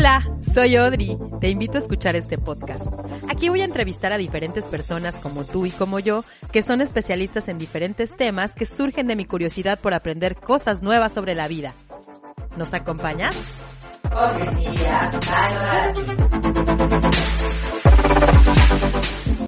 Hola, soy Audrey. Te invito a escuchar este podcast. Aquí voy a entrevistar a diferentes personas como tú y como yo, que son especialistas en diferentes temas que surgen de mi curiosidad por aprender cosas nuevas sobre la vida. ¿Nos acompañas?